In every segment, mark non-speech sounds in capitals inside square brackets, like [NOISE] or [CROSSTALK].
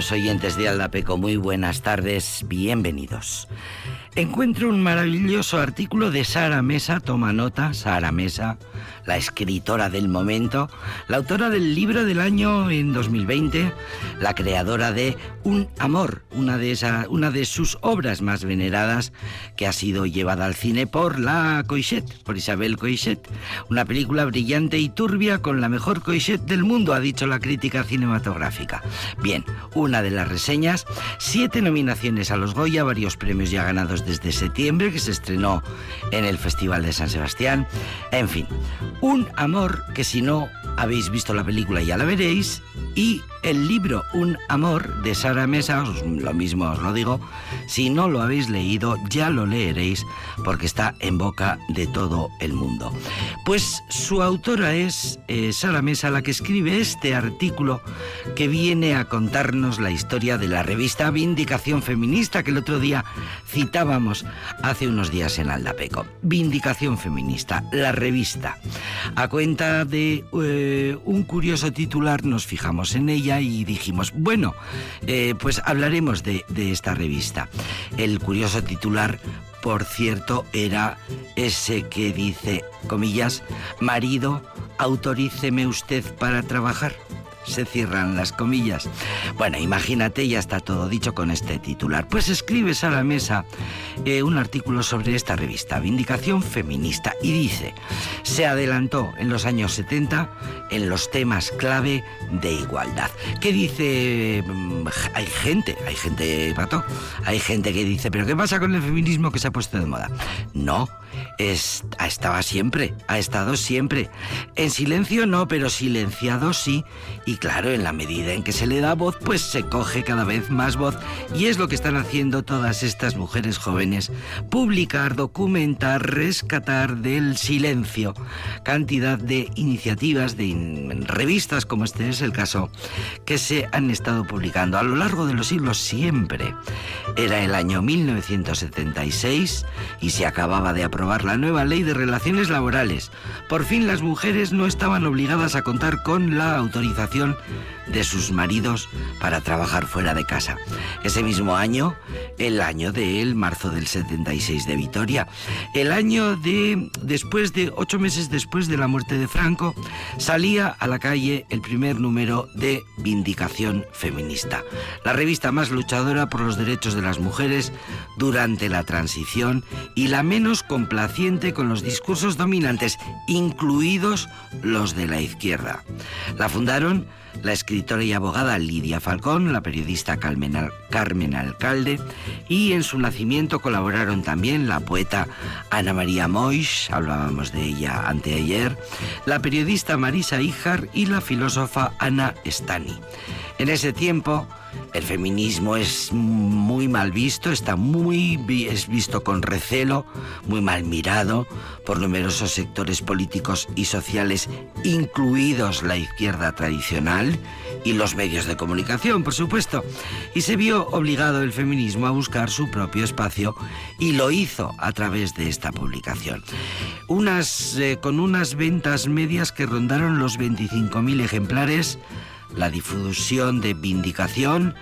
Oyentes de Aldapeco, muy buenas tardes, bienvenidos. Encuentro un maravilloso artículo de Sara Mesa, toma nota, Sara Mesa, la escritora del momento, la autora del libro del año en 2020, la creadora de Un Amor, una de, una de sus obras más veneradas que ha sido llevada al cine por la Coixet, por Isabel Coixet. Una película brillante y turbia con la mejor Coixet del mundo, ha dicho la crítica cinematográfica. Bien, una de las reseñas, siete nominaciones a los Goya, varios premios ya ganados desde septiembre, que se estrenó en el Festival de San Sebastián. En fin, un amor que si no habéis visto la película ya la veréis y el libro Un amor de Sara Mesa, lo mismo os lo digo, si no lo habéis leído ya lo leeréis porque está en boca de todo el mundo. Pues su autora es eh, Sara Mesa la que escribe este artículo que viene a contarnos la historia de la revista Vindicación Feminista que el otro día citábamos hace unos días en Aldapeco. Vindicación Feminista, la revista. A cuenta de eh, un curioso titular nos fijamos en ella y dijimos, bueno, eh, pues hablaremos de, de esta revista. El curioso titular por cierto, era ese que dice, comillas, marido, autoríceme usted para trabajar se cierran las comillas. Bueno, imagínate, ya está todo dicho con este titular. Pues escribes a la mesa eh, un artículo sobre esta revista, Vindicación Feminista, y dice, se adelantó en los años 70 en los temas clave de igualdad. ¿Qué dice? Mm, hay gente, hay gente, Pato, hay gente que dice, pero ¿qué pasa con el feminismo que se ha puesto de moda? No, estaba siempre, ha estado siempre. En silencio no, pero silenciado sí. Y claro, en la medida en que se le da voz, pues se coge cada vez más voz. Y es lo que están haciendo todas estas mujeres jóvenes. Publicar, documentar, rescatar del silencio. Cantidad de iniciativas, de revistas, como este es el caso, que se han estado publicando a lo largo de los siglos siempre. Era el año 1976 y se acababa de aprobar la nueva ley de relaciones laborales. Por fin las mujeres no estaban obligadas a contar con la autorización de sus maridos para trabajar fuera de casa. Ese mismo año, el año del marzo del 76 de Vitoria, el año de después de ocho meses después de la muerte de Franco, salía a la calle el primer número de Vindicación Feminista, la revista más luchadora por los derechos de las mujeres durante la transición y la menos con los discursos dominantes, incluidos los de la izquierda. La fundaron la escritora y abogada Lidia Falcón, la periodista Carmen Alcalde y en su nacimiento colaboraron también la poeta Ana María Moix, hablábamos de ella anteayer, la periodista Marisa Ijar y la filósofa Ana Stani. En ese tiempo, el feminismo es muy mal visto, está muy es visto con recelo, muy mal mirado por numerosos sectores políticos y sociales, incluidos la izquierda tradicional y los medios de comunicación, por supuesto. Y se vio obligado el feminismo a buscar su propio espacio y lo hizo a través de esta publicación. Unas, eh, con unas ventas medias que rondaron los 25.000 ejemplares la difusión de Vindicación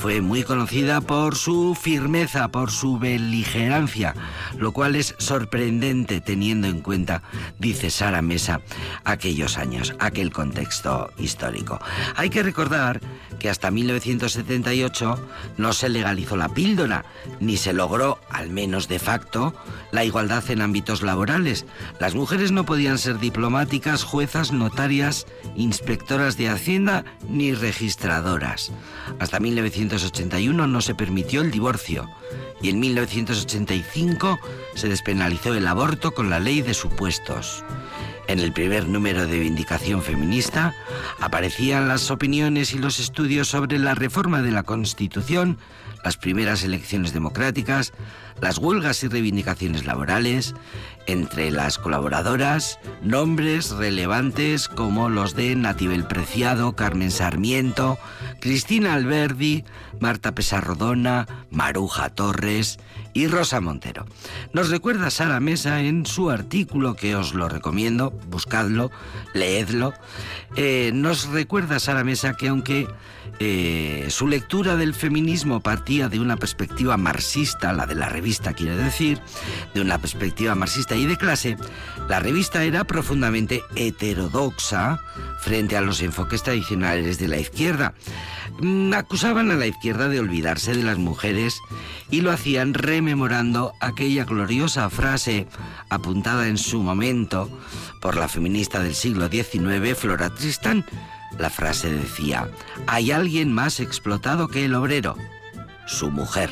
fue muy conocida por su firmeza, por su beligerancia, lo cual es sorprendente teniendo en cuenta, dice Sara Mesa, aquellos años, aquel contexto histórico. Hay que recordar que hasta 1978 no se legalizó la píldora, ni se logró, al menos de facto, la igualdad en ámbitos laborales. Las mujeres no podían ser diplomáticas, juezas, notarias, inspectoras de Hacienda ni registradoras. Hasta 1981 no se permitió el divorcio y en 1985 se despenalizó el aborto con la ley de supuestos. En el primer número de Vindicación Feminista aparecían las opiniones y los estudios sobre la reforma de la Constitución, las primeras elecciones democráticas, las huelgas y reivindicaciones laborales, entre las colaboradoras, nombres relevantes como los de Natibel Preciado, Carmen Sarmiento, Cristina Alberdi, Marta Pesarrodona, Maruja Torres y Rosa Montero. Nos recuerda Sara Mesa en su artículo que os lo recomiendo, buscadlo, leedlo. Eh, nos recuerda Sara Mesa que aunque eh, su lectura del feminismo partía de una perspectiva marxista, la de la revista quiere decir, de una perspectiva marxista y de clase, la revista era profundamente heterodoxa frente a los enfoques tradicionales de la izquierda. Mm, acusaban a la izquierda de olvidarse de las mujeres y lo hacían rememorando aquella gloriosa frase apuntada en su momento por la feminista del siglo XIX, Flora Tristán. La frase decía, hay alguien más explotado que el obrero, su mujer.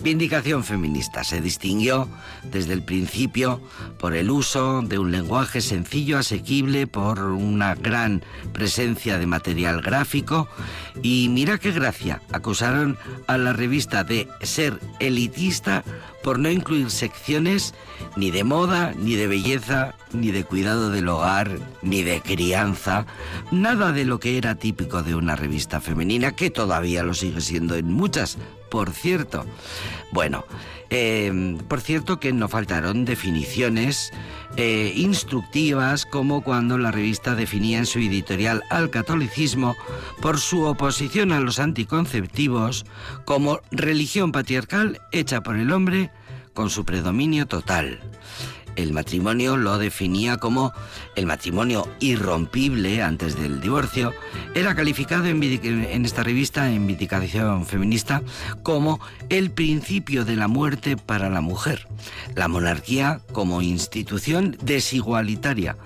Vindicación feminista se distinguió desde el principio por el uso de un lenguaje sencillo, asequible, por una gran presencia de material gráfico y mira qué gracia, acusaron a la revista de ser elitista por no incluir secciones ni de moda, ni de belleza, ni de cuidado del hogar, ni de crianza, nada de lo que era típico de una revista femenina, que todavía lo sigue siendo en muchas, por cierto. Bueno, eh, por cierto que no faltaron definiciones eh, instructivas como cuando la revista definía en su editorial al catolicismo por su oposición a los anticonceptivos como religión patriarcal hecha por el hombre con su predominio total. El matrimonio lo definía como el matrimonio irrompible antes del divorcio. Era calificado en, esta revista, en Vindicación Feminista, como el principio de la muerte para la mujer. La monarquía como institución desigualitaria.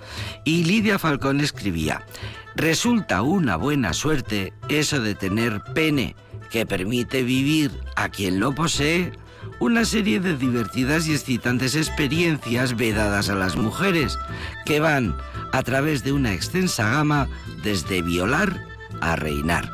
Y Lidia Falcón escribía, resulta una buena suerte eso de tener pene que permite vivir a quien lo posee una serie de divertidas y excitantes experiencias vedadas a las mujeres, que van a través de una extensa gama desde violar a reinar.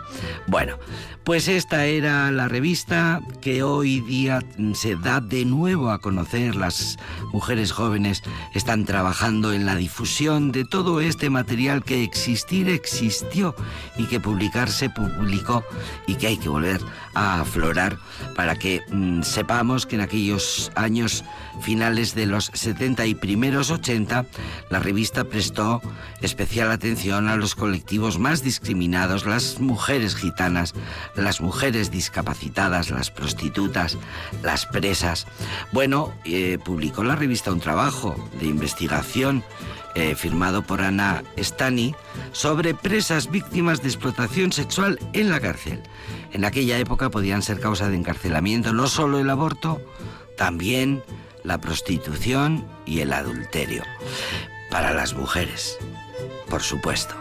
Bueno, pues esta era la revista que hoy día se da de nuevo a conocer. Las mujeres jóvenes están trabajando en la difusión de todo este material que existir existió y que publicar se publicó y que hay que volver a aflorar para que mm, sepamos que en aquellos años finales de los 70 y primeros 80 la revista prestó especial atención a los colectivos más discriminados, las mujeres gitanas, las mujeres discapacitadas, las prostitutas, las presas. Bueno, eh, publicó la revista un trabajo de investigación eh, firmado por Ana Stani sobre presas víctimas de explotación sexual en la cárcel. En aquella época podían ser causa de encarcelamiento no solo el aborto, también la prostitución y el adulterio. Para las mujeres, por supuesto.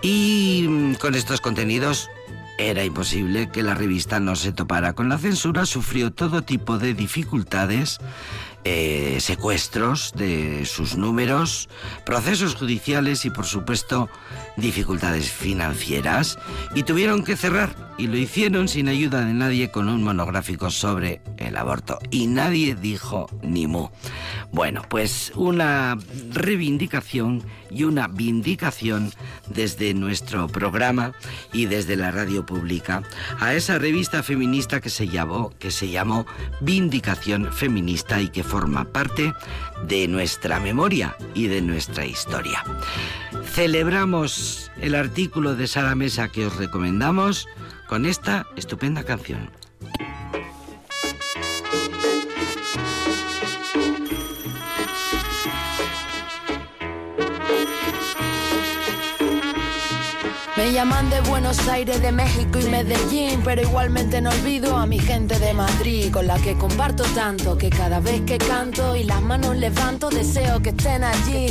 Y mm, con estos contenidos era imposible que la revista no se topara con la censura, sufrió todo tipo de dificultades, eh, secuestros de sus números, procesos judiciales y por supuesto dificultades financieras y tuvieron que cerrar y lo hicieron sin ayuda de nadie con un monográfico sobre el aborto y nadie dijo ni mu. Bueno, pues una reivindicación y una vindicación desde nuestro programa y desde la radio pública a esa revista feminista que se llamó que se llamó Vindicación Feminista y que forma parte de nuestra memoria y de nuestra historia. Celebramos el artículo de Sara Mesa que os recomendamos con esta estupenda canción. Llaman de Buenos Aires, de México y Medellín, pero igualmente no olvido a mi gente de Madrid, con la que comparto tanto que cada vez que canto y las manos levanto deseo que estén allí.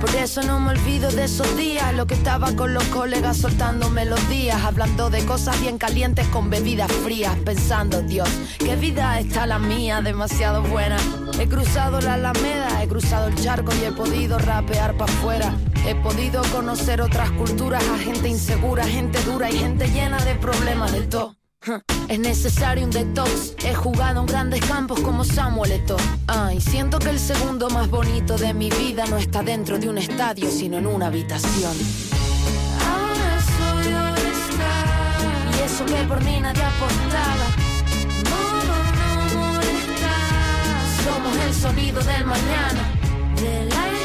Por eso no me olvido de esos días, lo que estaba con los colegas soltando melodías, hablando de cosas bien calientes con bebidas frías, pensando, Dios, qué vida está la mía, demasiado buena. He cruzado la alameda, he cruzado el charco y he podido rapear para afuera. He podido conocer otras culturas, a gente insegura, gente dura y gente llena de problemas de todo. Es necesario un detox. He jugado en grandes campos como Samuel Eto'o. Ay, siento que el segundo más bonito de mi vida no está dentro de un estadio, sino en una habitación. Ahora soy Y eso que por mí nadie apostaba. Somos el sonido del mañana. De la,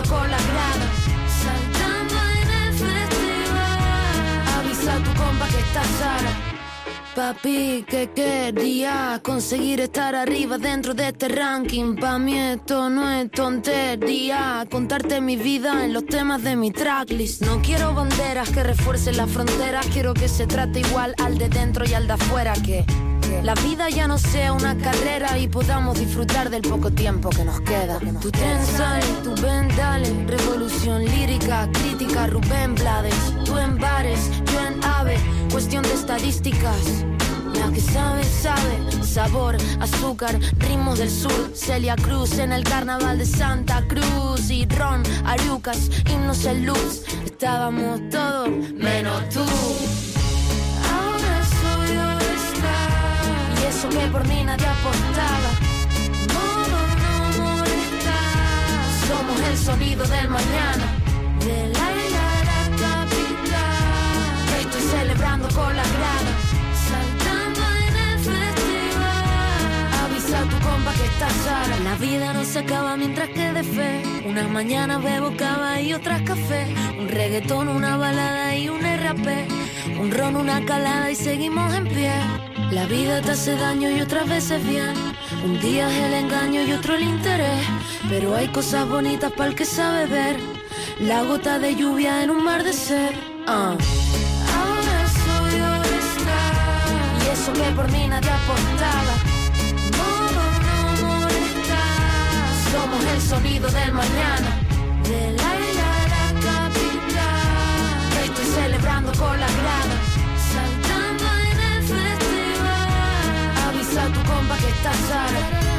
con la grada. Saltando en el festival. Avisa a tu compa que está Sara. Papi, que quería conseguir estar arriba dentro de este ranking. Pa' mí esto no es tontería. Contarte mi vida en los temas de mi tracklist. No quiero banderas que refuercen las fronteras. Quiero que se trate igual al de dentro y al de afuera. Que la vida ya no sea una carrera y podamos disfrutar del poco tiempo que nos queda. Tú tensa y tú ven, Revolución lírica, crítica, Rubén Blades. Tú en bares, yo en ave. Cuestión de estadísticas. La que sabe, sabe, sabor, azúcar, ritmos del sur, Celia Cruz en el carnaval de Santa Cruz y Ron, Arucas, himnos en luz, estábamos todos menos tú. Que por mí nadie apostaba. Somos el sonido del mañana. De la isla la capital. Estoy celebrando con la grada. Saltando en el festival. Avisa a tu compa que está Sara. La vida no se acaba mientras quede fe. Unas mañanas bebo cava y otras café. Un reggaetón, una balada y un RAP. Un ron, una calada y seguimos en pie. La vida te hace daño y otras veces bien. Un día es el engaño y otro el interés. Pero hay cosas bonitas para el que sabe ver. La gota de lluvia en un mar de ser. Uh. Ahora soy estar. Y eso que por mí nadie apostaba. Modo no molestar. Somos el sonido del mañana. De la con la grada. tu compa que está Sara.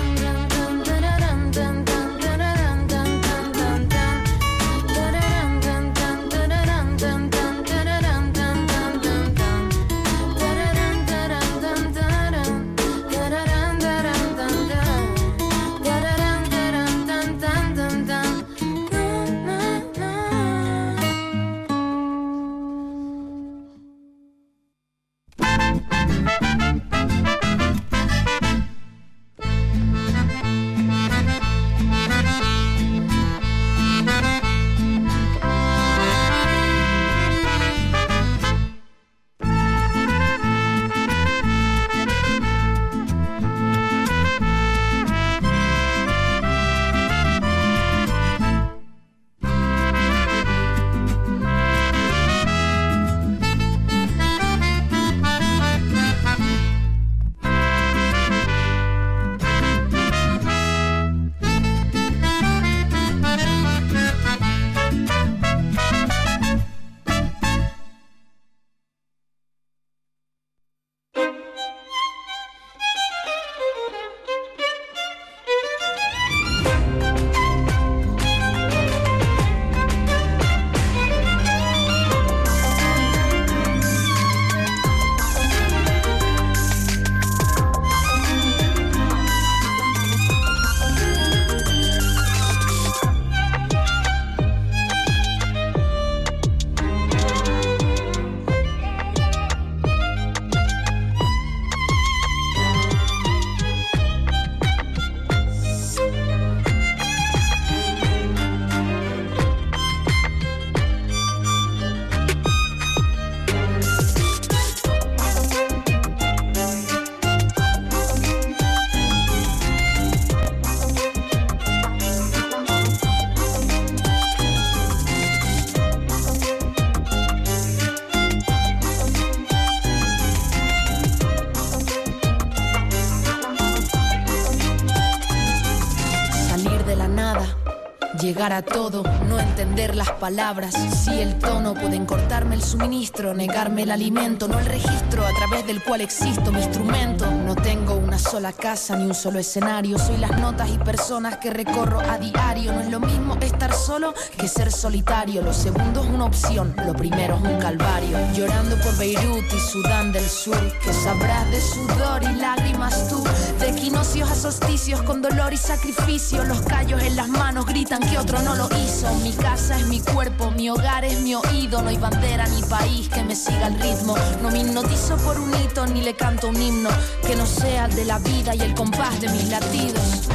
Llegar a todo, no entender las palabras. Si el tono pueden cortarme el suministro, negarme el alimento, no el registro a través del cual existo mi instrumento. Tengo una sola casa ni un solo escenario, soy las notas y personas que recorro a diario. No es lo mismo estar solo que ser solitario. Lo segundo es una opción, lo primero es un calvario. Llorando por Beirut y Sudán del Sur, que sabrás de sudor y lágrimas tú, de equinoccios a solsticios con dolor y sacrificio. Los callos en las manos gritan que otro no lo hizo. Mi casa es mi cuerpo, mi hogar es mi oído. No hay bandera ni país que me siga el ritmo. No me hipnotizo por un hito ni le canto un himno que no sea de la vida y el compás de mis latidos.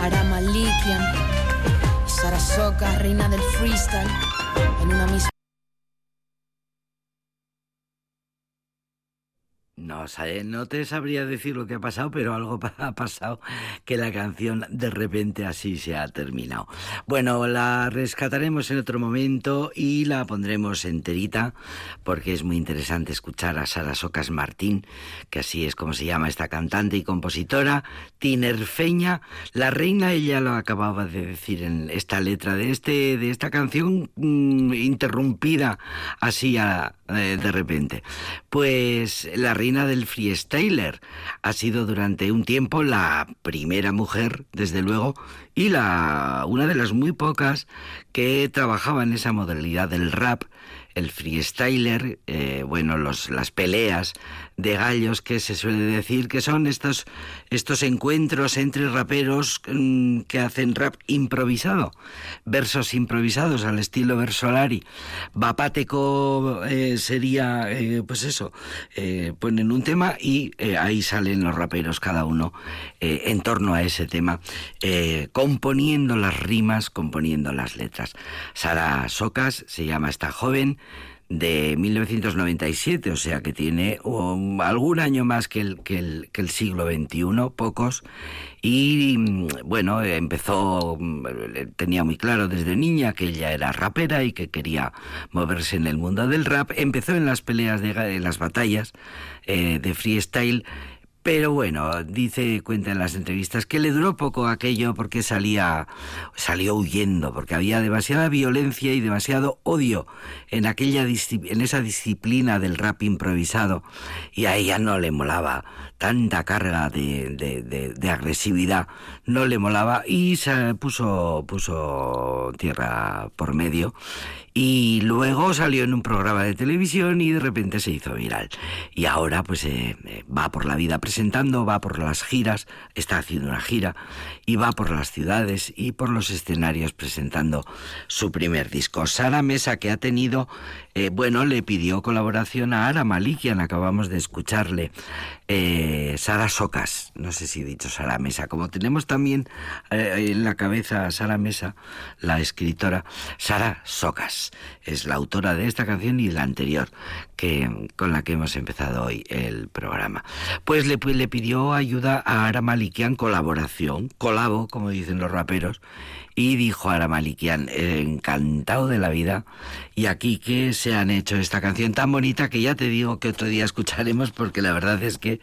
Arama Likian, Sarasoka, reina del freestyle. No, te sabría decir lo que ha pasado, pero algo [LAUGHS] ha pasado que la canción de repente así se ha terminado. Bueno, la rescataremos en otro momento y la pondremos enterita porque es muy interesante escuchar a Sara Socas Martín, que así es como se llama esta cantante y compositora, tinerfeña, la reina, ella lo acababa de decir en esta letra de, este, de esta canción mm, interrumpida así a, de repente. Pues la reina del freestyler ha sido durante un tiempo la primera mujer, desde luego, y la una de las muy pocas que trabajaba en esa modalidad del rap el freestyler, eh, bueno, los, las peleas de gallos que se suele decir que son estos, estos encuentros entre raperos mm, que hacen rap improvisado, versos improvisados al estilo versolari. Bapáteco eh, sería, eh, pues eso, ponen un tema y ahí salen los raperos cada uno en torno a ese tema, componiendo las rimas, componiendo las letras. Sara Socas se llama esta joven, de 1997, o sea que tiene um, algún año más que el, que el, que el siglo XXI, pocos, y mm, bueno, empezó, mm, tenía muy claro desde niña que ella era rapera y que quería moverse en el mundo del rap, empezó en las peleas de, las batallas eh, de freestyle, pero bueno, dice, cuenta en las entrevistas que le duró poco aquello porque salía, salió huyendo, porque había demasiada violencia y demasiado odio en aquella en esa disciplina del rap improvisado y a ella no le molaba tanta carga de, de, de, agresividad, no le molaba y se puso, puso tierra por medio y luego salió en un programa de televisión y de repente se hizo viral. Y ahora pues eh, eh, va por la vida presentando, va por las giras, está haciendo una gira y va por las ciudades y por los escenarios presentando su primer disco. Sara Mesa que ha tenido, eh, bueno, le pidió colaboración a Ara Malikian, acabamos de escucharle. Sara Socas, no sé si he dicho Sara Mesa, como tenemos también en la cabeza a Sara Mesa, la escritora, Sara Socas. Es la autora de esta canción y la anterior, que, con la que hemos empezado hoy el programa. Pues le, le pidió ayuda a Ara Malikian, colaboración, colabo, como dicen los raperos, y dijo a Malikian, encantado de la vida, y aquí que se han hecho esta canción tan bonita que ya te digo que otro día escucharemos porque la verdad es que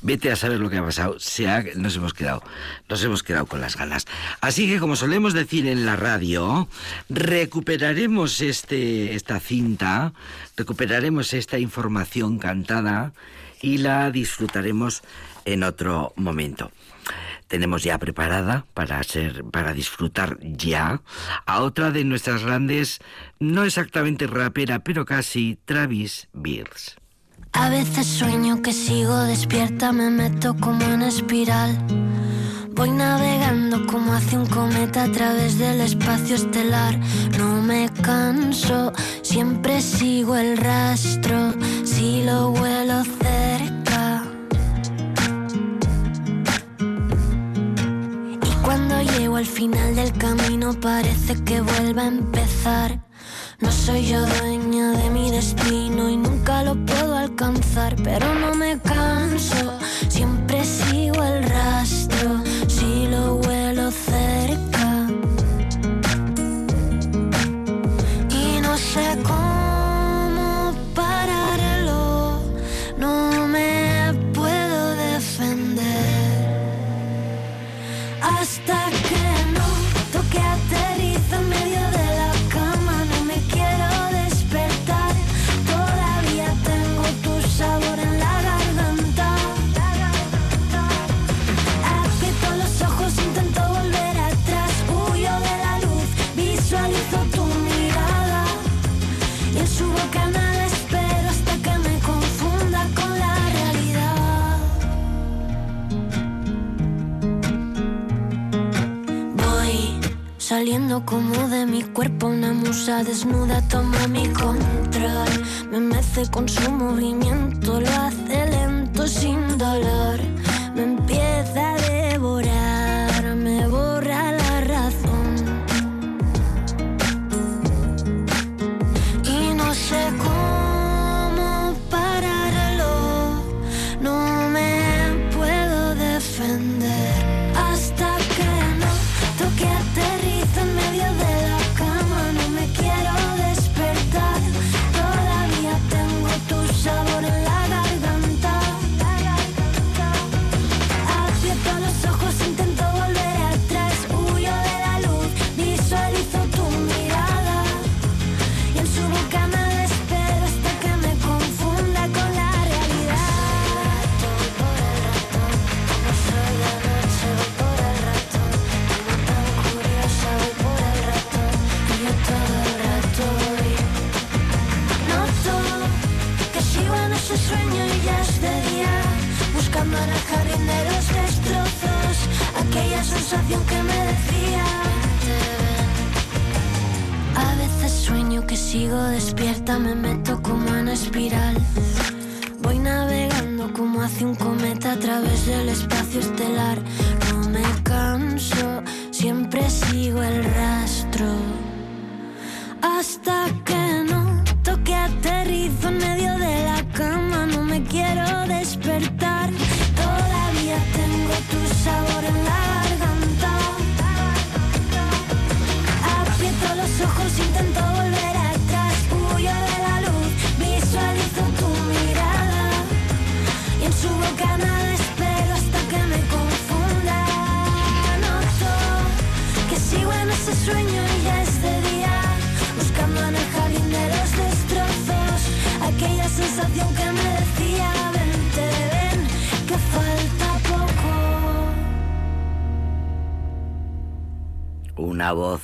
vete a saber lo que ha pasado, se nos hemos quedado, nos hemos quedado con las ganas. Así que como solemos decir en la radio, recuperaremos este, esta cinta, recuperaremos esta información cantada y la disfrutaremos en otro momento tenemos ya preparada para ser para disfrutar ya a otra de nuestras grandes no exactamente rapera pero casi Travis Beers. A veces sueño que sigo despierta, me meto como en espiral. Voy navegando como hace un cometa a través del espacio estelar. No me canso, siempre sigo el rastro. Si lo vuelo cerca al final del camino parece que vuelve a empezar. No soy yo dueña de mi destino y nunca lo puedo alcanzar, pero no me canso, Saliendo como de mi cuerpo una musa desnuda toma mi control. Me mece con su movimiento, lo hace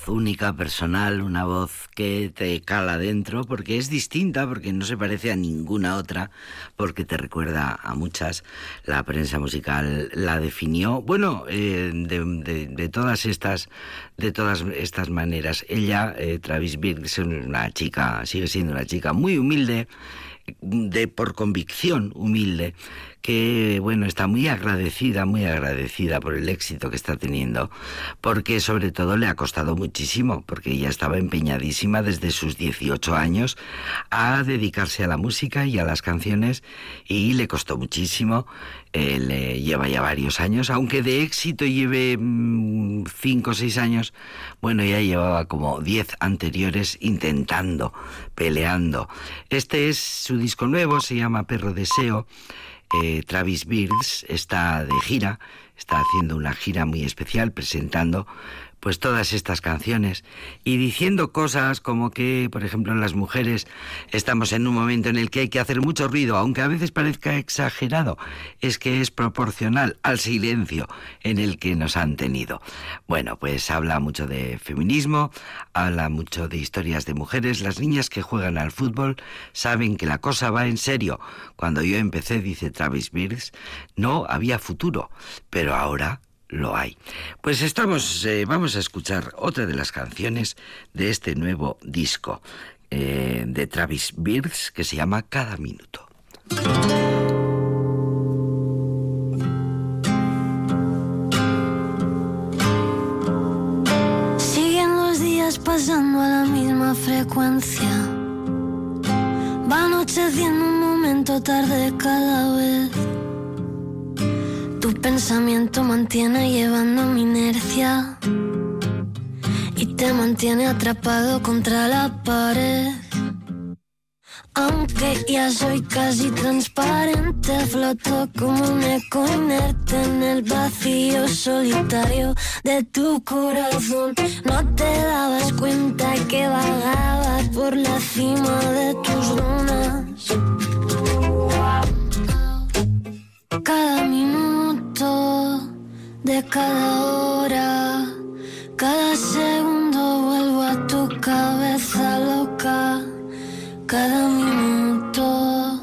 única, personal, una voz que te cala dentro, porque es distinta, porque no se parece a ninguna otra, porque te recuerda a muchas. La prensa musical la definió, bueno, eh, de, todas estas, de todas estas maneras. Ella, eh, Travis Birk, es una chica, sigue siendo una chica muy humilde, de por convicción humilde, que bueno, está muy agradecida, muy agradecida por el éxito que está teniendo, porque sobre todo le ha costado muchísimo, porque ella estaba empeñadísima desde sus 18 años a dedicarse a la música y a las canciones y le costó muchísimo, eh, le lleva ya varios años, aunque de éxito lleve 5 o 6 años, bueno, ya llevaba como 10 anteriores intentando, peleando. Este es su disco nuevo, se llama Perro Deseo. Eh, Travis Beards está de gira, está haciendo una gira muy especial presentando pues todas estas canciones y diciendo cosas como que, por ejemplo, las mujeres estamos en un momento en el que hay que hacer mucho ruido, aunque a veces parezca exagerado, es que es proporcional al silencio en el que nos han tenido. Bueno, pues habla mucho de feminismo, habla mucho de historias de mujeres, las niñas que juegan al fútbol saben que la cosa va en serio. Cuando yo empecé, dice Travis Beers, no había futuro, pero ahora lo hay. Pues estamos, eh, vamos a escuchar otra de las canciones de este nuevo disco eh, de Travis Beers que se llama Cada Minuto. Siguen los días pasando a la misma frecuencia. Va anocheciendo un momento tarde cada vez. Pensamiento mantiene llevando mi inercia y te mantiene atrapado contra la pared. Aunque ya soy casi transparente, floto como un eco inerte en el vacío solitario de tu corazón. No te dabas cuenta que vagabas por la cima de tus lunas. Cada minuto de cada hora, cada segundo vuelvo a tu cabeza loca. Cada minuto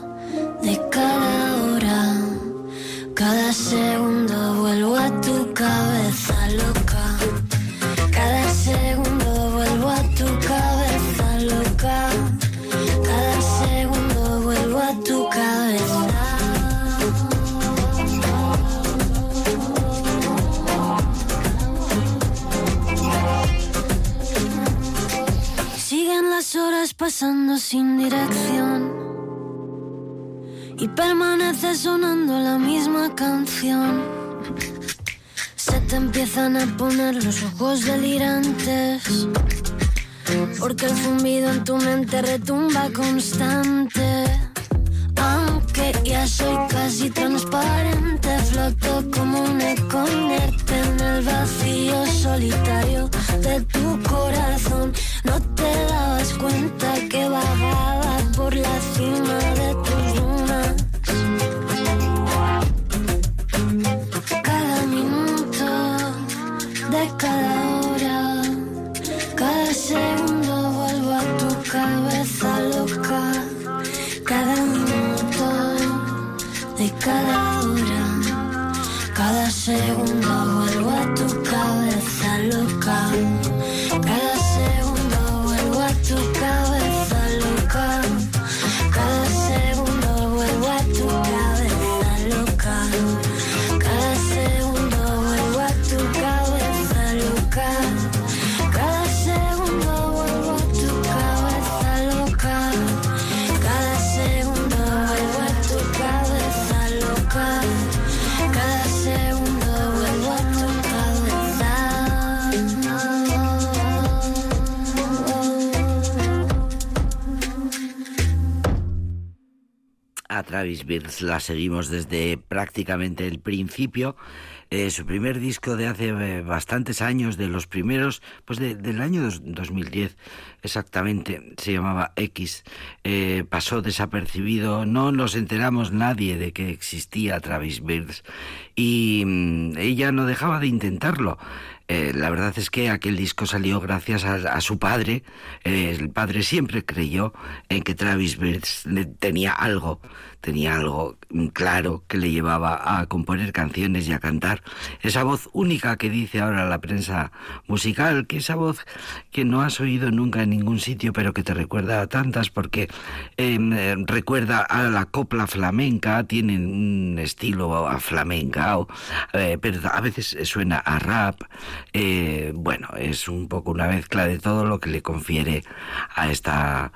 de cada hora, cada segundo vuelvo a tu cabeza las horas pasando sin dirección y permanece sonando la misma canción. Se te empiezan a poner los ojos delirantes porque el zumbido en tu mente retumba constante. Aunque ya soy casi transparente, floto como un eco en el vacío solitario de tu corazón. No Travis la seguimos desde prácticamente el principio. Eh, su primer disco de hace eh, bastantes años, de los primeros, pues del año 2010 exactamente, se llamaba X, eh, pasó desapercibido, no nos enteramos nadie de que existía Travis Birds y mm, ella no dejaba de intentarlo. la verdad es que aquel disco salió gracias a, su padre. el padre siempre creyó en que Travis Birds tenía algo tenía algo claro que le llevaba a componer canciones y a cantar. Esa voz única que dice ahora la prensa musical, que esa voz que no has oído nunca en ningún sitio, pero que te recuerda a tantas, porque em, eh, recuerda a la copla flamenca, tiene un estilo a flamenca, eh, pero a veces suena a rap. Eh, bueno, es un poco una mezcla de todo lo que le confiere a esta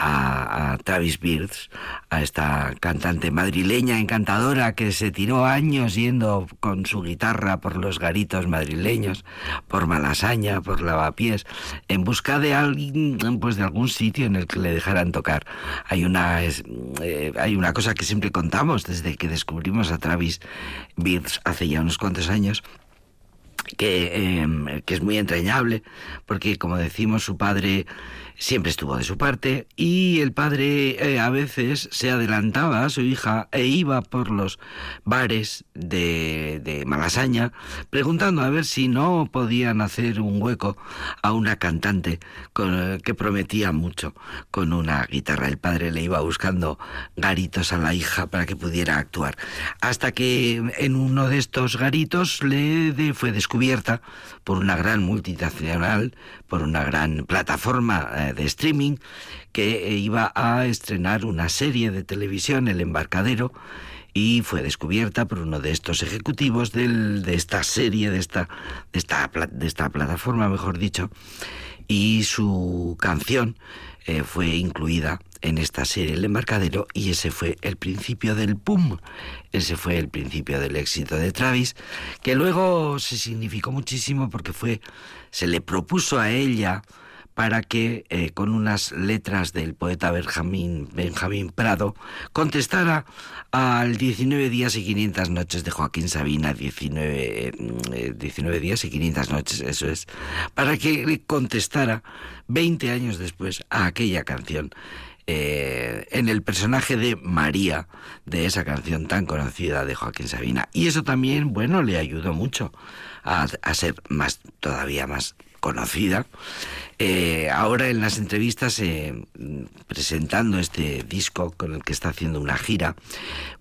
a, Travis Beards, a esta cantante madrileña encantadora que se tiró años yendo con su guitarra por los garitos madrileños, por Malasaña, por Lavapiés, en busca de alguien, pues de algún sitio en el que le dejaran tocar. Hay una, eh, hay una cosa que siempre contamos desde que descubrimos a Travis Beards hace ya unos cuantos años, que, em, que, es muy entrañable, porque como decimos, su padre siempre estuvo de su parte y el padre eh, a veces se adelantaba a su hija e iba por los bares de, de Malasaña preguntando a ver si no podían hacer un hueco a una cantante con, que prometía mucho con una guitarra. El padre le iba buscando garitos a la hija para que pudiera actuar. Hasta que en uno de estos garitos le fue descubierta por una gran multinacional, por una gran plataforma eh, de streaming que iba a estrenar una serie de televisión, El Embarcadero, y fue descubierta por uno de estos ejecutivos de esta serie, de esta, de, esta, de esta plataforma, mejor dicho, y su canción eh, fue incluida en esta serie El Embarcadero y ese fue el principio del pum, ese fue el principio del éxito de Travis, que luego se significó muchísimo porque fue, se le propuso a ella para que eh, con unas letras del poeta Benjamín, Benjamín Prado contestara al 19 días y 500 noches de Joaquín Sabina, 19, 19 eh, días y 500 noches, eso es, para que contestara 20 años después a aquella canción. Eh, en el personaje de María de esa canción tan conocida de Joaquín Sabina. Y eso también, bueno, le ayudó mucho a, ser más, todavía más conocida. Eh, ahora en las entrevistas, eh, presentando este disco con el que está haciendo una gira,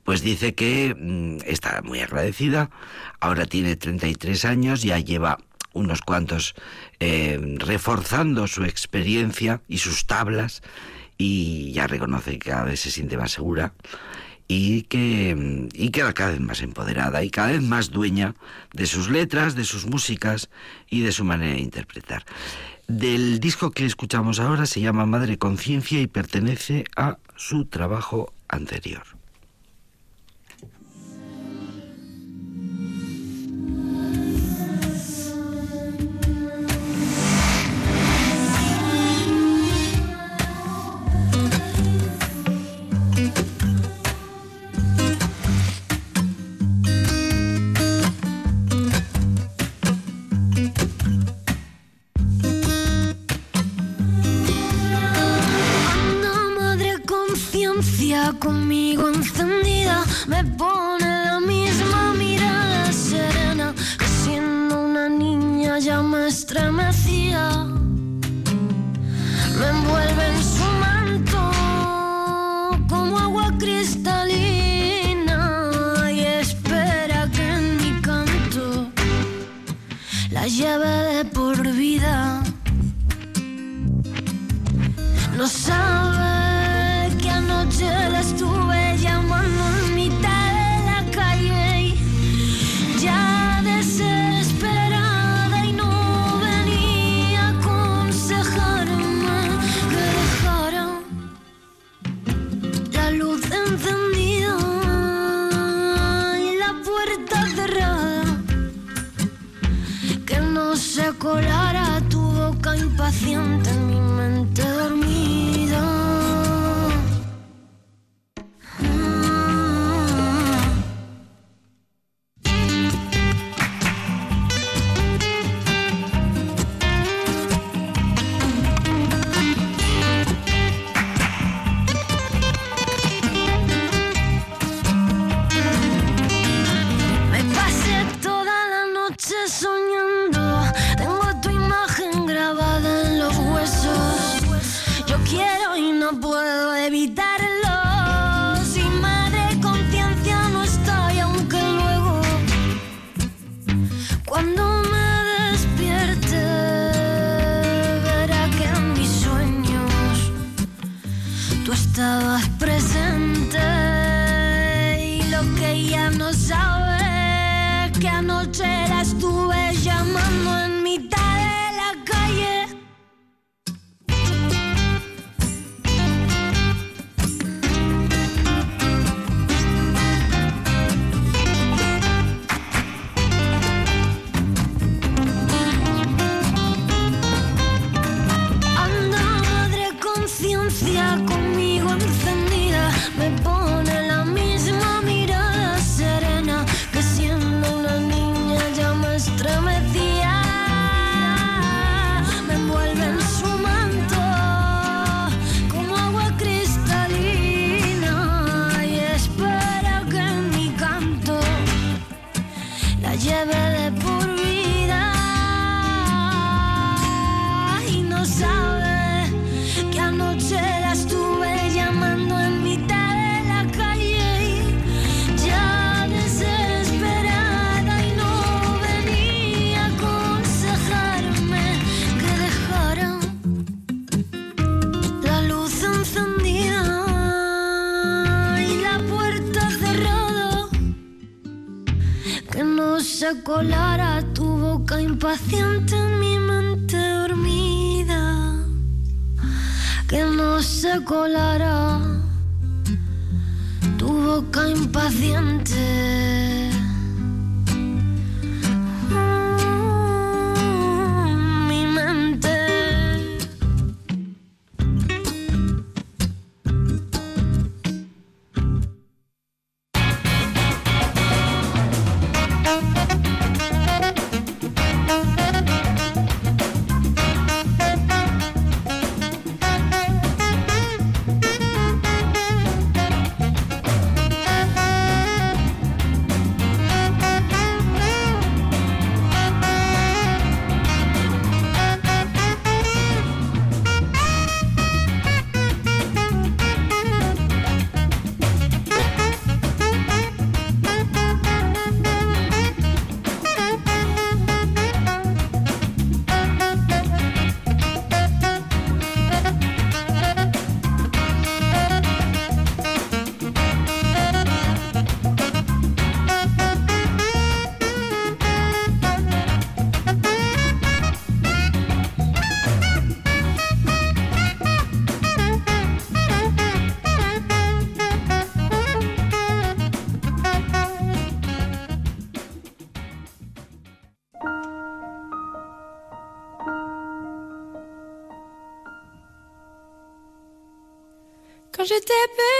pues dice que mm, está muy agradecida. Ahora tiene 33 años, ya lleva unos cuantos reforzando su experiencia y sus tablas y ya reconoce que cada vez se siente más segura y que, y queda cada vez más empoderada y cada vez más dueña de sus letras, de sus músicas y de su manera de interpretar. Del disco que escuchamos ahora se llama Madre Conciencia y pertenece a su trabajo anterior. Conmigo encendida me pone la misma mirada serena que siendo una niña ya me estremecía. pretend.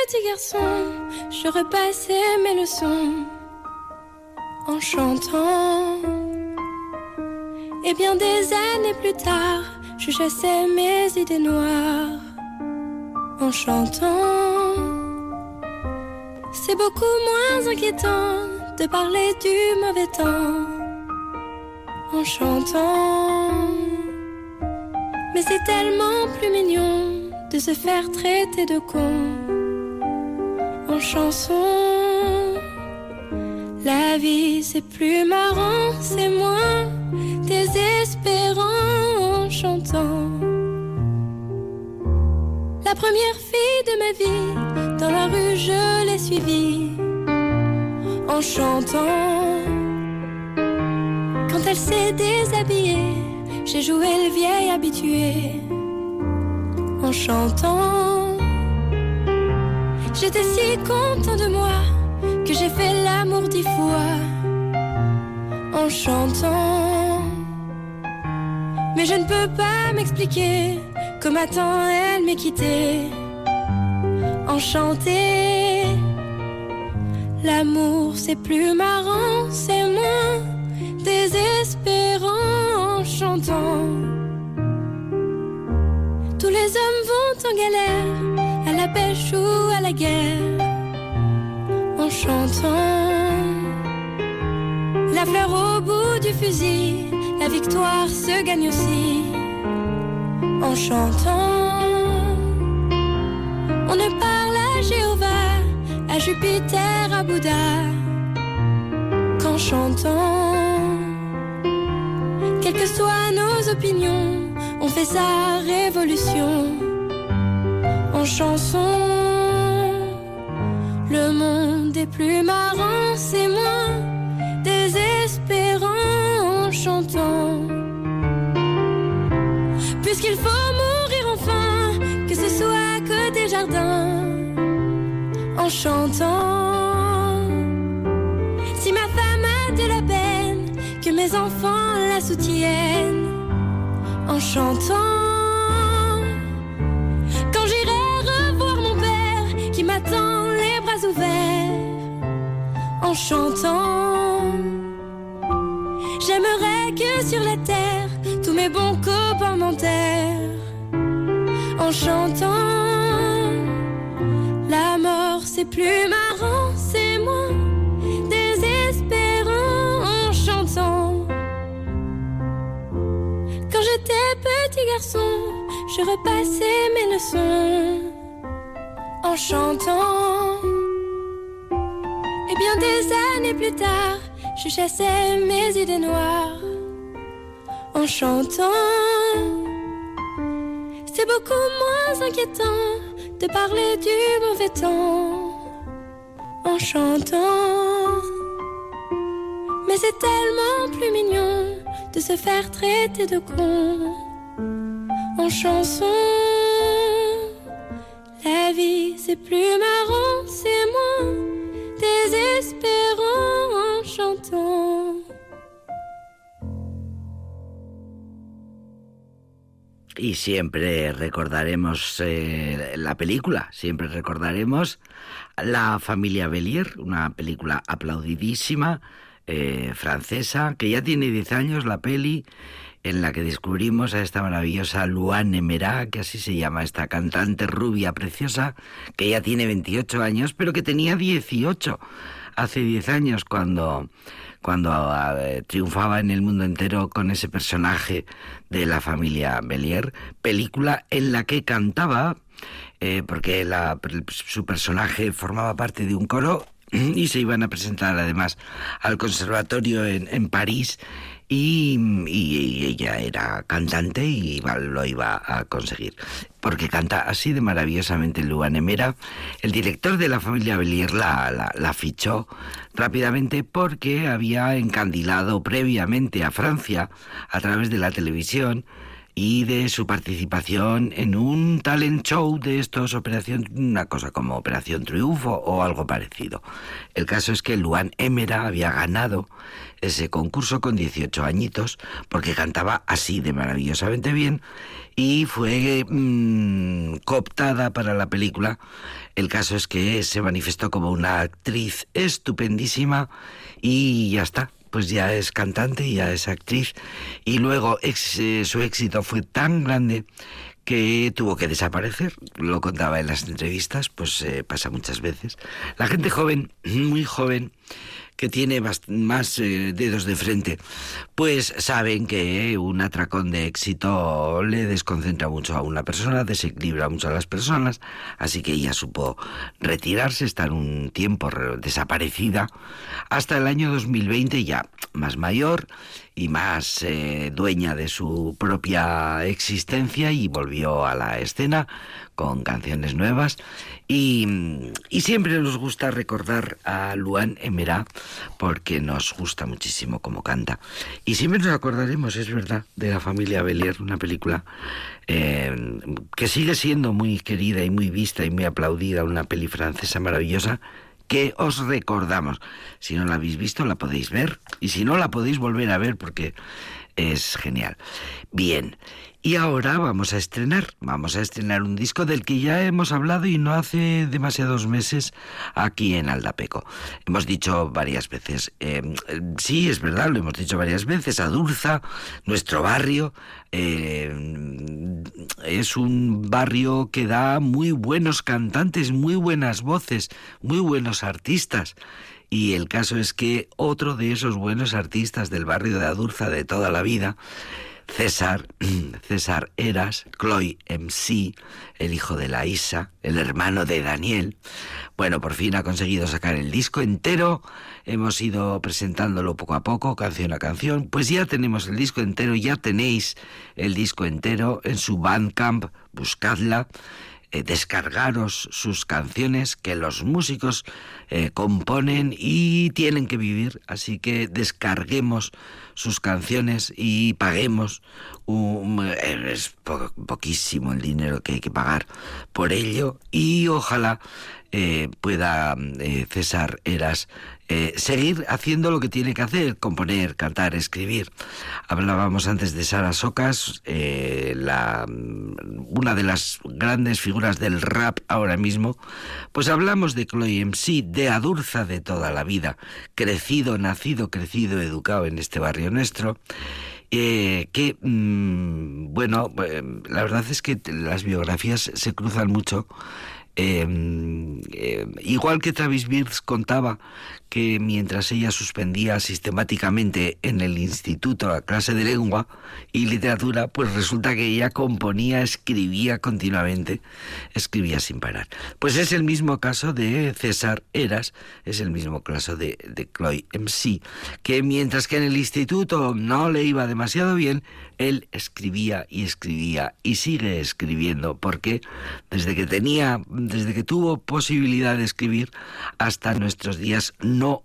Petit garçon, je repassais mes leçons en chantant. Et bien des années plus tard, je chassais mes idées noires en chantant. C'est beaucoup moins inquiétant de parler du mauvais temps en chantant. Mais c'est tellement plus mignon de se faire traiter de con chanson. La vie c'est plus marrant, c'est moins désespérant en chantant. La première fille de ma vie, dans la rue je l'ai suivie en chantant. Quand elle s'est déshabillée, j'ai joué le vieil habitué en chantant. J'étais si content de moi que j'ai fait l'amour dix fois en chantant. Mais je ne peux pas m'expliquer comment tant elle m'est quittée. Enchantée, l'amour c'est plus marrant, c'est moins désespérant en chantant. Tous les hommes vont en galère, à la pêche ou à la guerre, en chantant. La fleur au bout du fusil, la victoire se gagne aussi en chantant. On ne parle à Jéhovah, à Jupiter, à Bouddha qu'en chantant. Quelles que soient nos opinions, on fait sa révolution en chanson. Le monde est plus marrant, c'est moins désespérant en chantant. Puisqu'il faut mourir enfin, que ce soit que des jardins, en chantant. Si ma femme a de la peine, que mes enfants la soutiennent, en chantant. En chantant. J'aimerais que sur la terre tous mes bons copains m'enterrent en chantant. La mort c'est plus marrant, c'est moins désespérant en chantant. Quand j'étais petit garçon, je repassais mes leçons en chantant. Bien des années plus tard, je chassais mes idées noires en chantant. C'est beaucoup moins inquiétant de parler du mauvais temps en chantant. Mais c'est tellement plus mignon de se faire traiter de con en chanson. La vie c'est plus marrant, c'est moins désespérant en chantant. Y siempre recordaremos eh, la película, siempre recordaremos La familia Bellier, una película aplaudidísima, eh, francesa, que ya tiene 10 años la peli, en la que descubrimos a esta maravillosa Luane Merá, que así se llama, esta cantante rubia preciosa, que ya tiene 28 años, pero que tenía 18 hace 10 años cuando cuando eh, triunfaba en el mundo entero con ese personaje de la familia Bellier, película en la que cantaba, eh, porque su personaje formaba parte de un coro y se iban a presentar además al conservatorio en, en París y, ella era cantante y lo iba a conseguir. Porque canta así de maravillosamente Luanemera. El director de la familia Belier la, la, la, fichó rápidamente porque había encandilado previamente a Francia a través de la televisión y de su participación en un talent show de estos, operación, una cosa como Operación Triunfo o algo parecido. El caso es que Luan Emera había ganado ese concurso con 18 añitos porque cantaba así de maravillosamente bien y fue mmm, cooptada para la película. El caso es que se manifestó como una actriz estupendísima y ya está, pues ya es cantante, ya es actriz, y luego eh, su éxito fue tan grande que tuvo que desaparecer, lo contaba en las entrevistas, pues eh, pasa muchas veces. La gente joven, muy joven, que tiene más eh, dedos de frente, pues saben que un atracón de éxito le desconcentra mucho a una persona, desequilibra mucho a las personas, así que ella supo retirarse, estar un tiempo desaparecida, hasta el año 2020 ya más mayor y más eh, dueña de su propia existencia y volvió a la escena con canciones nuevas y, y, siempre nos gusta recordar a Luan Emerá porque nos gusta muchísimo cómo canta y siempre nos acordaremos, es verdad, de la familia Belier, una película eh, que sigue siendo muy querida y muy vista y muy aplaudida, una peli francesa maravillosa que os recordamos. Si no la habéis visto, la podéis ver. Y si no, la podéis volver a ver porque es genial. Bien, y ahora vamos a estrenar, vamos a estrenar un disco del que ya hemos hablado y no hace demasiados meses aquí en Aldapeco. Hemos dicho varias veces, eh, sí, es verdad, lo hemos dicho varias veces, Adurza, nuestro barrio, eh, es un barrio que da muy buenos cantantes, muy buenas voces, muy buenos artistas. Y el caso es que otro de esos buenos artistas del barrio de Adurza de toda la vida César, [CLEARS THROAT] César Eras, Chloe MC, el hijo de la Isa, el hermano de Daniel. Bueno, por fin ha conseguido sacar el disco entero. Hemos ido presentándolo poco a poco, canción a canción. Pues ya tenemos el disco entero, ya tenéis el disco entero en su Bandcamp, buscadla. Eh, descargaros sus canciones que los músicos eh, componen y tienen que vivir, así que descarguemos sus canciones y paguemos un, eh, es poquísimo el dinero que hay que pagar por ello. Y ojalá pueda César Eras eh, seguir haciendo lo que tiene que hacer, componer, cantar, escribir. Hablábamos antes de Sara Socas, eh, la, una de las grandes figuras del rap ahora mismo. Pues hablamos de Chloe MC, de Adurza de toda la vida, crecido, nacido, crecido, educado en este barrio nuestro. Eh, que, mm, bueno, la verdad es que las biografías se cruzan mucho Em, em, igual que Travis Birds contaba que mientras ella suspendía sistemáticamente en el instituto la clase de lengua y literatura, pues resulta que ella componía, escribía continuamente, escribía sin parar. Pues es el mismo caso de César Eras, es el mismo caso de, de Chloe MC, que mientras que en el instituto no le iba demasiado bien, él escribía y escribía y sigue escribiendo, porque desde que tenía, desde que tuvo posibilidad de escribir hasta nuestros días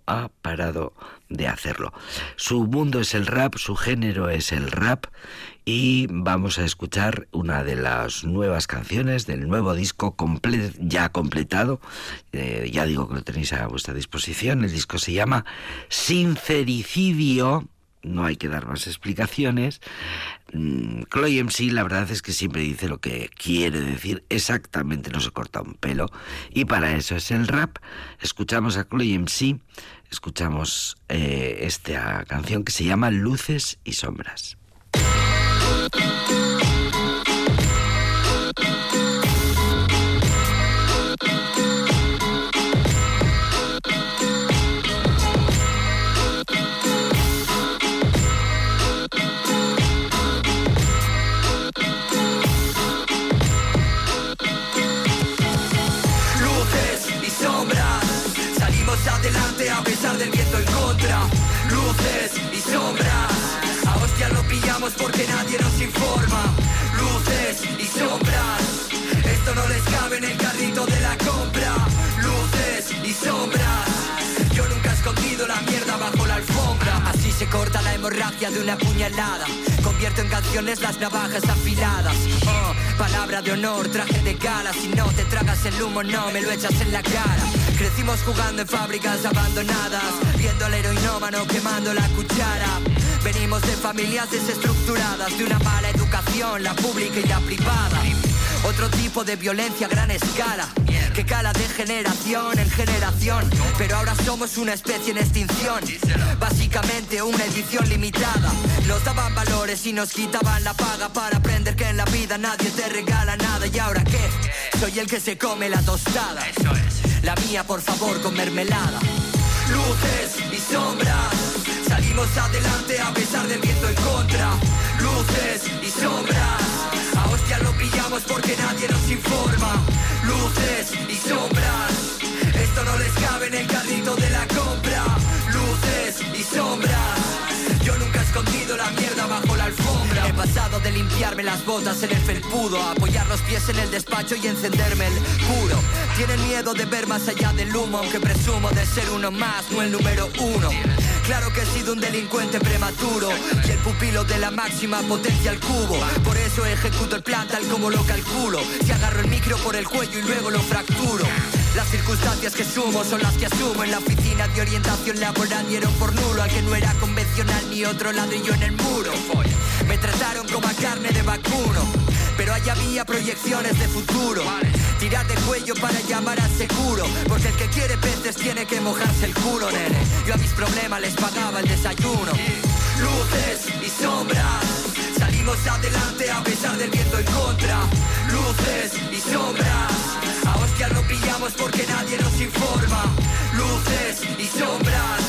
ha parado de hacerlo. Su mundo es el rap, su género es el rap y vamos a escuchar una de las nuevas canciones del nuevo disco ya completado. Eh, ya digo que lo tenéis a vuestra disposición. El disco se llama Sincericidio no hay que dar más explicaciones. Mm, Chloe MC la verdad es que siempre dice lo que quiere decir exactamente, no se corta un pelo. Y para eso es el rap. Escuchamos a Chloe MC, escuchamos eh, esta canción que se llama Luces y Sombras. Fábricas abandonadas, viendo al heroinómano quemando la cuchara. Venimos de familias desestructuradas, de una mala educación, la pública y la privada. Otro tipo de violencia a gran escala, que cala de generación en generación. Pero ahora somos una especie en extinción, básicamente una edición limitada. Nos daban valores y nos quitaban la paga para aprender que en la vida nadie te regala nada. ¿Y ahora qué? Soy el que se come la tostada. La mía, por favor, con mermelada. Luces y sombras Salimos adelante a pesar del viento en contra. Luces y sombras. A hostia lo pillamos porque nadie nos informa. Luces y sombras. Esto no les cabe en el carrito de la compra. Luces y sombras. Yo nunca he escondido la mierda bajo alfombra. He pasado de limpiarme las botas en el felpudo, a apoyar los pies en el despacho y encenderme el puro. Tienen miedo de ver más allá del humo, aunque presumo de ser uno más, no el número uno. Claro que he sido un delincuente prematuro y el pupilo de la máxima potencia al cubo. Por eso ejecuto el plan tal como lo calculo. Si agarro el micro por el cuello y luego lo fracturo. Las circunstancias que sumo son las que asumo en la oficina de orientación laboral dieron por nulo al que no era convencional ni otro ladrillo en el muro. Me trataron como carne de vacuno, pero allá había proyecciones de futuro. Tirar de cuello para llamar al seguro, porque el que quiere peces tiene que mojarse el culo, nene. Yo a mis problemas les pagaba el desayuno. Luces y sombras, salimos adelante a pesar del viento en contra. Luces y sombras, a hostia lo pillamos porque nadie nos informa. Luces y sombras,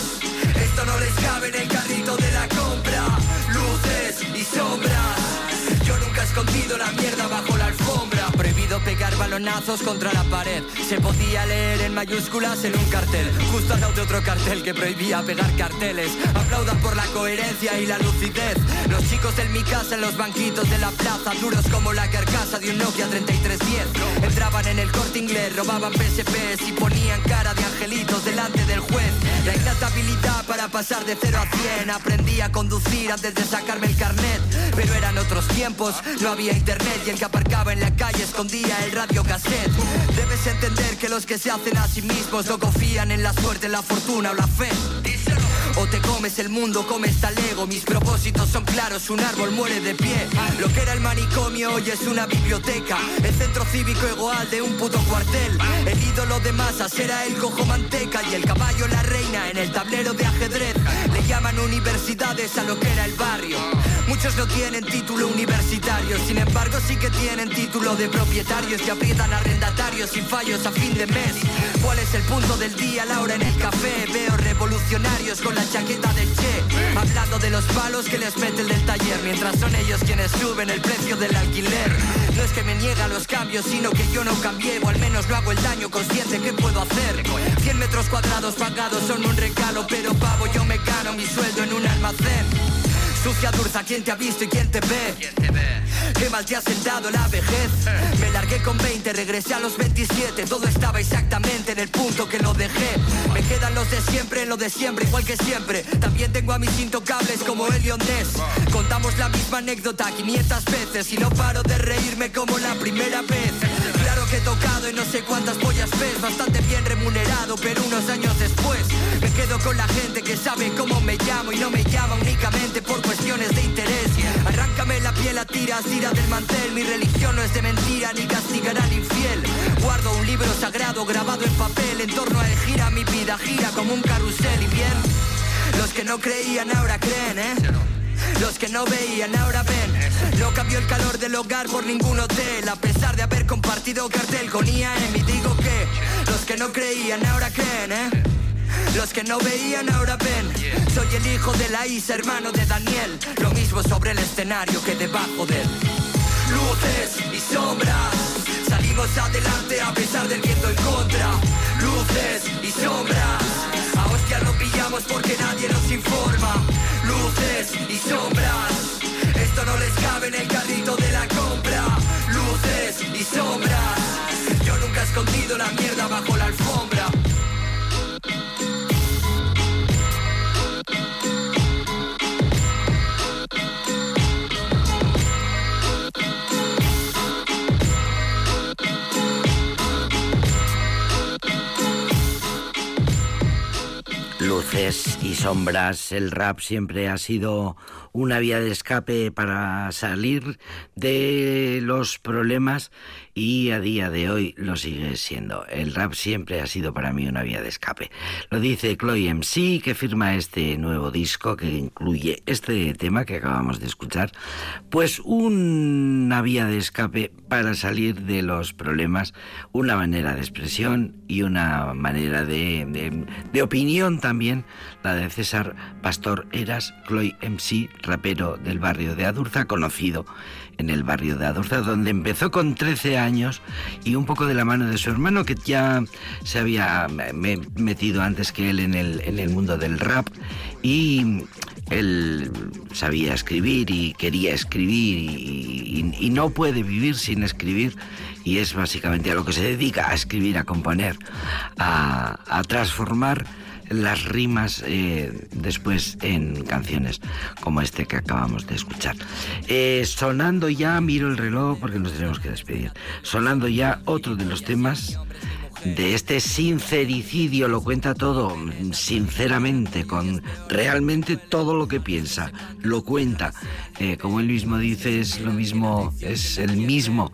esto no les cabe en el carrito de la compra. Luces y sombras, yo nunca he escondido la mierda bajo la alfombra. Prohibido pegar balonazos contra la pared. Se podía leer en mayúsculas en un cartel. Justo al lado de otro cartel que prohibía pegar carteles. Aplaudan por la coherencia y la lucidez. Los chicos de mi casa en los banquitos de la plaza, duros como la carcasa de un Nokia 3310. Entraban en el corte inglés, robaban PSPs y ponían cara de angelitos delante del juez. La innata habilidad para pasar de 0 a 100. Aprendí a conducir antes de sacarme el carnet. Pero eran otros tiempos, no había internet y el que aparcaba en la calle escondía el radio cassette. Debes entender que los que se hacen a sí mismos no confían en la suerte, la fortuna o la fe. O te comes el mundo, comes talego. Mis propósitos son claros, un árbol muere de pie. Lo que era el manicomio hoy es una biblioteca. El centro cívico egoal de un puto cuartel. El ídolo de masas era el cojo manteca y el caballo la reina en el tablero de ajedrez. Le llaman universidades a lo que era el barrio. Muchos no tienen título universitario, sin embargo sí que tienen título de propietarios que aprietan arrendatarios sin fallos a fin de mes. ¿Cuál es el punto del día? Laura en el café. Veo revolucionarios con la chaqueta del Che, hablando de los palos que les mete el del taller, mientras son ellos quienes suben el precio del alquiler. No es que me niega los cambios, sino que yo no cambié, o al menos no hago el daño consciente que puedo hacer. 100 metros cuadrados pagados son un regalo, pero pavo, yo me gano mi sueldo en un almacén. Sucia durza, ¿quién te ha visto y quién te ve? Qué mal te ha sentado la vejez. Me largué con 20, regresé a los 27. Todo estaba exactamente en el punto que lo dejé. Me quedan los de siempre, lo de siempre, igual que siempre. También tengo a mis intocables como Elion Ness. Contamos la misma anécdota 500 veces y no paro de reírme como la primera vez. He tocado y no sé cuántas pollas ves, bastante bien remunerado, pero unos años después me quedo con la gente que sabe cómo me llamo y no me llama únicamente por cuestiones de interés. Arráncame la piel a tiras, tira del mantel, mi religión no es de mentira ni castigará al infiel. Guardo un libro sagrado grabado en papel, en torno a él gira mi vida, gira como un carrusel y bien. Los que no creían ahora creen, ¿eh? Los que no veían ahora ven. No cambió el calor del hogar por ningún hotel. A pesar de haber compartido cartel con IAM Y digo que los que no creían ahora creen, ¿eh? Los que no veían ahora ven. Soy el hijo de la Isa, hermano de Daniel. Lo mismo sobre el escenario que debajo de él. Luces y sombras. Salimos adelante a pesar del viento en contra. Luces y sombras A hostia lo pillamos porque nadie nos informa. Luces y sombras. Esto no les cabe en el carrito de la compra. Luces y sombras. Yo nunca he escondido la mierda bajo la alfombra Luces y sombras, el rap siempre ha sido una vía de escape para salir de los problemas y a día de hoy lo sigue siendo. El rap siempre ha sido para mí una vía de escape. Lo dice Chloe MC que firma este nuevo disco que incluye este tema que acabamos de escuchar, pues una vía de escape para salir de los problemas, una manera de expresión y una manera de, de, de opinión también, la de César Pastor Eras, Chloe MC, rapero del barrio de Adurza, conocido en el barrio de Adurza, donde empezó con 13 años y un poco de la mano de su hermano que ya se había metido antes que él en el, mundo del rap. Y él sabía escribir y quería escribir y, no puede vivir sin escribir. Y es básicamente a lo que se dedica, a escribir, a componer, a transformar las rimas eh, después en canciones como este que acabamos de escuchar. Eh, sonando ya, miro el reloj porque nos tenemos que despedir. Sonando ya otro de los temas de este sincericidio, lo cuenta todo sinceramente, con realmente todo lo que piensa, lo cuenta. Eh, como él mismo dice, es lo mismo, es el mismo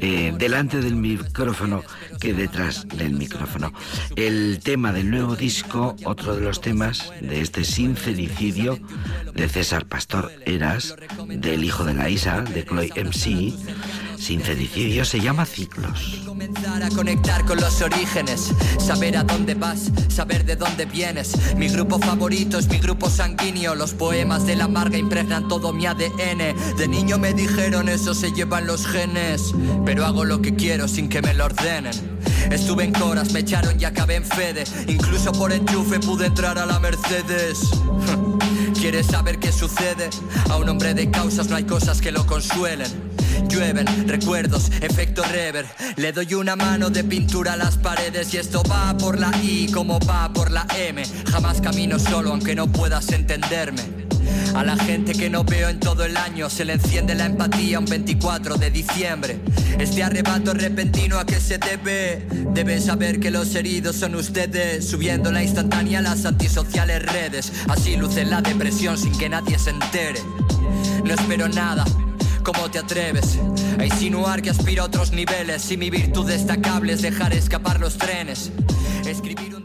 delante del micrófono que detrás del micrófono. El tema del nuevo disco, otro de los temas de este sincericidio de César Pastor Eras, del hijo de la Isa, de Chloe MC, Sincericidio se llama ciclos. Comenzar a conectar con los orígenes, saber a dónde vas, saber de dónde vienes. Mi grupo favorito es mi grupo sanguíneo. Los poemas de la amarga impregnan todo mi ADN. De niño me dijeron eso se llevan los genes, pero hago lo que quiero sin que me lo ordenen. Estuve en Coras, me echaron y acabé en Fede. Incluso por enchufe pude entrar a la Mercedes. [LAUGHS] ¿Quieres saber qué sucede? A un hombre de causas no hay cosas que lo consuelen. Llueven recuerdos, efecto rever. Le doy una mano de pintura a las paredes y esto va por la I como va por la M. Jamás camino solo aunque no puedas entenderme. A la gente que no veo en todo el año se le enciende la empatía un 24 de diciembre. Este arrebato repentino a que se debe. Deben saber que los heridos son ustedes. Subiendo la instantánea a las antisociales redes. Así luce la depresión sin que nadie se entere. No espero nada, ¿Cómo te atreves a insinuar que aspiro a otros niveles? Si mi virtud destacable es dejar escapar los trenes. Escribir